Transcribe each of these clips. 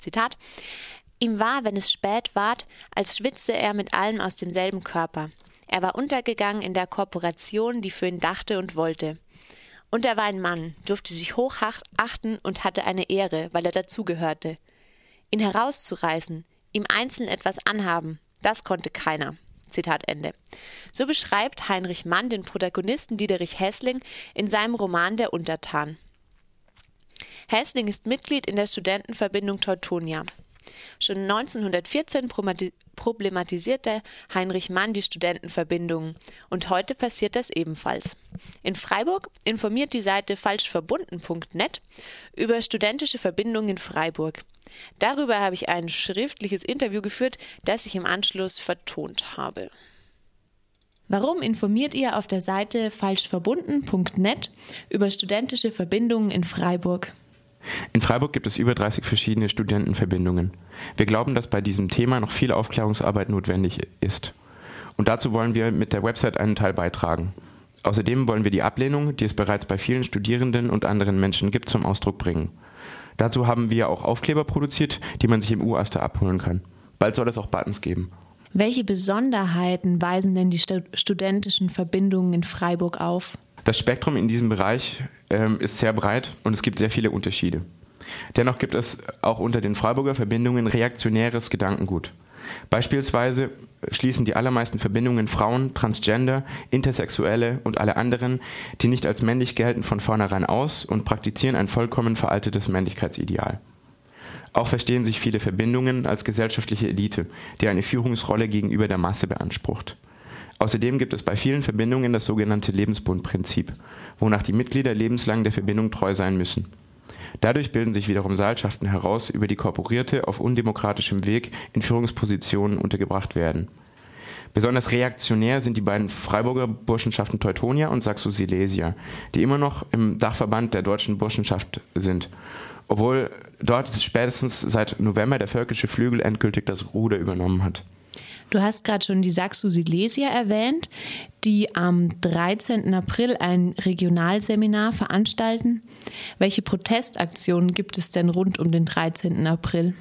Zitat, Ihm war, wenn es spät ward, als schwitzte er mit allem aus demselben Körper. Er war untergegangen in der Korporation, die für ihn dachte und wollte. Und er war ein Mann, durfte sich hoch achten und hatte eine Ehre, weil er dazugehörte. Ihn herauszureißen, ihm einzeln etwas anhaben, das konnte keiner. Zitat Ende. So beschreibt Heinrich Mann den Protagonisten Diederich Hessling in seinem Roman Der Untertan. Hessling ist Mitglied in der Studentenverbindung Teutonia. Schon 1914 problematisierte Heinrich Mann die Studentenverbindungen und heute passiert das ebenfalls. In Freiburg informiert die Seite falschverbunden.net über studentische Verbindungen in Freiburg. Darüber habe ich ein schriftliches Interview geführt, das ich im Anschluss vertont habe. Warum informiert ihr auf der Seite falschverbunden.net über studentische Verbindungen in Freiburg? In Freiburg gibt es über 30 verschiedene Studentenverbindungen. Wir glauben, dass bei diesem Thema noch viel Aufklärungsarbeit notwendig ist. Und dazu wollen wir mit der Website einen Teil beitragen. Außerdem wollen wir die Ablehnung, die es bereits bei vielen Studierenden und anderen Menschen gibt, zum Ausdruck bringen. Dazu haben wir auch Aufkleber produziert, die man sich im U-Aster abholen kann. Bald soll es auch Buttons geben. Welche Besonderheiten weisen denn die studentischen Verbindungen in Freiburg auf? Das Spektrum in diesem Bereich ähm, ist sehr breit und es gibt sehr viele Unterschiede. Dennoch gibt es auch unter den Freiburger Verbindungen reaktionäres Gedankengut. Beispielsweise schließen die allermeisten Verbindungen Frauen, Transgender, Intersexuelle und alle anderen, die nicht als männlich gelten, von vornherein aus und praktizieren ein vollkommen veraltetes Männlichkeitsideal. Auch verstehen sich viele Verbindungen als gesellschaftliche Elite, die eine Führungsrolle gegenüber der Masse beansprucht. Außerdem gibt es bei vielen Verbindungen das sogenannte Lebensbundprinzip, wonach die Mitglieder lebenslang der Verbindung treu sein müssen. Dadurch bilden sich wiederum Seilschaften heraus, über die Korporierte auf undemokratischem Weg in Führungspositionen untergebracht werden. Besonders reaktionär sind die beiden Freiburger Burschenschaften Teutonia und Saxo-Silesia, die immer noch im Dachverband der deutschen Burschenschaft sind, obwohl dort spätestens seit November der völkische Flügel endgültig das Ruder übernommen hat. Du hast gerade schon die Saxo Silesia erwähnt, die am 13. April ein Regionalseminar veranstalten. Welche Protestaktionen gibt es denn rund um den 13. April?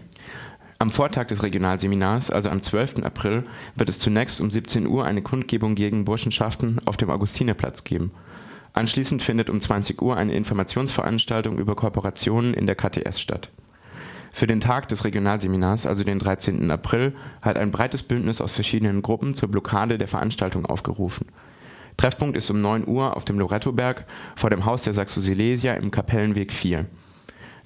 Am Vortag des Regionalseminars, also am 12. April, wird es zunächst um 17 Uhr eine Kundgebung gegen Burschenschaften auf dem Augustinerplatz geben. Anschließend findet um 20 Uhr eine Informationsveranstaltung über Kooperationen in der KTS statt. Für den Tag des Regionalseminars, also den 13. April, hat ein breites Bündnis aus verschiedenen Gruppen zur Blockade der Veranstaltung aufgerufen. Treffpunkt ist um 9 Uhr auf dem Lorettoberg vor dem Haus der Saxo-Silesia im Kapellenweg 4.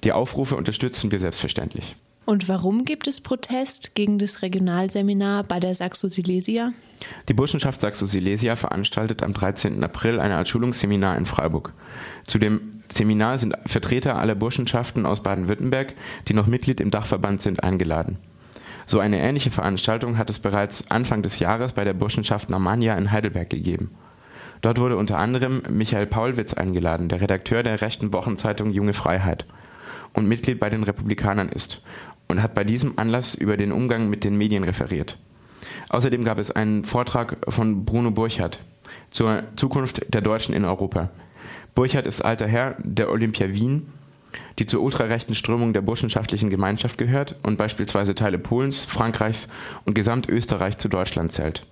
Die Aufrufe unterstützen wir selbstverständlich. Und warum gibt es Protest gegen das Regionalseminar bei der Saxo-Silesia? Die Burschenschaft Saxo-Silesia veranstaltet am 13. April eine Art Schulungsseminar in Freiburg. Zu dem Seminar sind Vertreter aller Burschenschaften aus Baden-Württemberg, die noch Mitglied im Dachverband sind, eingeladen. So eine ähnliche Veranstaltung hat es bereits Anfang des Jahres bei der Burschenschaft Normannia in Heidelberg gegeben. Dort wurde unter anderem Michael Paulwitz eingeladen, der Redakteur der rechten Wochenzeitung Junge Freiheit und Mitglied bei den Republikanern ist und hat bei diesem Anlass über den Umgang mit den Medien referiert. Außerdem gab es einen Vortrag von Bruno Burchardt zur Zukunft der Deutschen in Europa. Burchardt ist alter Herr der Olympia Wien, die zur ultrarechten Strömung der burschenschaftlichen Gemeinschaft gehört und beispielsweise Teile Polens, Frankreichs und Gesamtösterreich zu Deutschland zählt.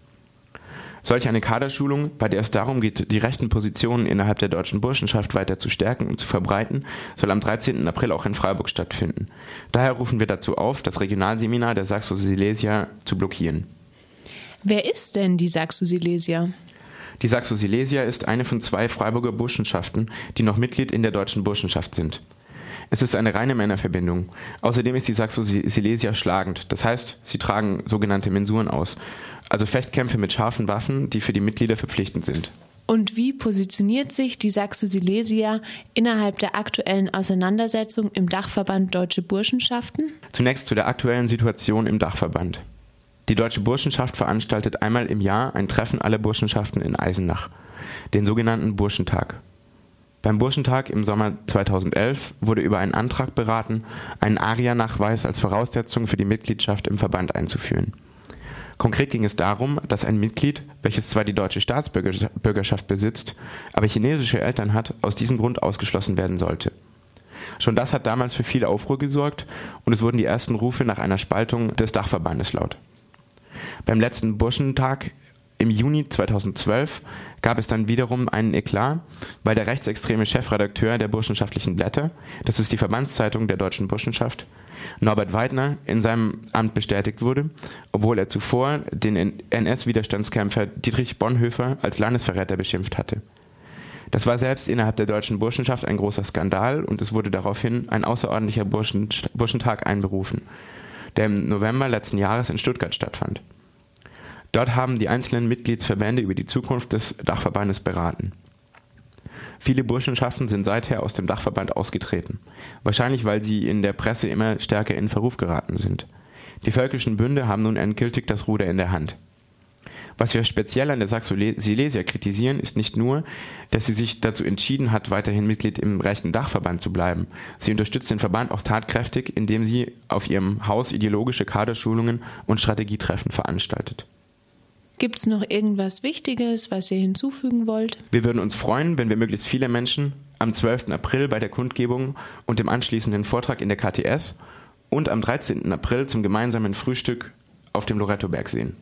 Solch eine Kaderschulung, bei der es darum geht, die rechten Positionen innerhalb der deutschen Burschenschaft weiter zu stärken und zu verbreiten, soll am 13. April auch in Freiburg stattfinden. Daher rufen wir dazu auf, das Regionalseminar der Saxo-Silesia zu blockieren. Wer ist denn die Saxo-Silesia? Die Saxo-Silesia ist eine von zwei Freiburger Burschenschaften, die noch Mitglied in der deutschen Burschenschaft sind. Es ist eine reine Männerverbindung. Außerdem ist die Saxo-Silesia schlagend, das heißt, sie tragen sogenannte Mensuren aus also Fechtkämpfe mit scharfen Waffen, die für die Mitglieder verpflichtend sind. Und wie positioniert sich die Saxo-Silesia innerhalb der aktuellen Auseinandersetzung im Dachverband Deutsche Burschenschaften? Zunächst zu der aktuellen Situation im Dachverband. Die Deutsche Burschenschaft veranstaltet einmal im Jahr ein Treffen aller Burschenschaften in Eisenach, den sogenannten Burschentag. Beim Burschentag im Sommer 2011 wurde über einen Antrag beraten, einen ARIA-Nachweis als Voraussetzung für die Mitgliedschaft im Verband einzuführen. Konkret ging es darum, dass ein Mitglied, welches zwar die deutsche Staatsbürgerschaft besitzt, aber chinesische Eltern hat, aus diesem Grund ausgeschlossen werden sollte. Schon das hat damals für viel Aufruhr gesorgt und es wurden die ersten Rufe nach einer Spaltung des Dachverbandes laut. Beim letzten Burschentag im Juni 2012 gab es dann wiederum einen Eklat, weil der rechtsextreme Chefredakteur der Burschenschaftlichen Blätter, das ist die Verbandszeitung der deutschen Burschenschaft, Norbert Weidner in seinem Amt bestätigt wurde, obwohl er zuvor den NS-Widerstandskämpfer Dietrich Bonhoeffer als Landesverräter beschimpft hatte. Das war selbst innerhalb der deutschen Burschenschaft ein großer Skandal und es wurde daraufhin ein außerordentlicher Burschen, Burschentag einberufen, der im November letzten Jahres in Stuttgart stattfand. Dort haben die einzelnen Mitgliedsverbände über die Zukunft des Dachverbandes beraten. Viele Burschenschaften sind seither aus dem Dachverband ausgetreten, wahrscheinlich weil sie in der Presse immer stärker in Verruf geraten sind. Die völkischen Bünde haben nun endgültig das Ruder in der Hand. Was wir speziell an der Saxo-Silesia kritisieren, ist nicht nur, dass sie sich dazu entschieden hat, weiterhin Mitglied im rechten Dachverband zu bleiben. Sie unterstützt den Verband auch tatkräftig, indem sie auf ihrem Haus ideologische Kaderschulungen und Strategietreffen veranstaltet. Gibt es noch irgendwas Wichtiges, was ihr hinzufügen wollt? Wir würden uns freuen, wenn wir möglichst viele Menschen am 12. April bei der Kundgebung und dem anschließenden Vortrag in der KTS und am 13. April zum gemeinsamen Frühstück auf dem Lorettoberg sehen.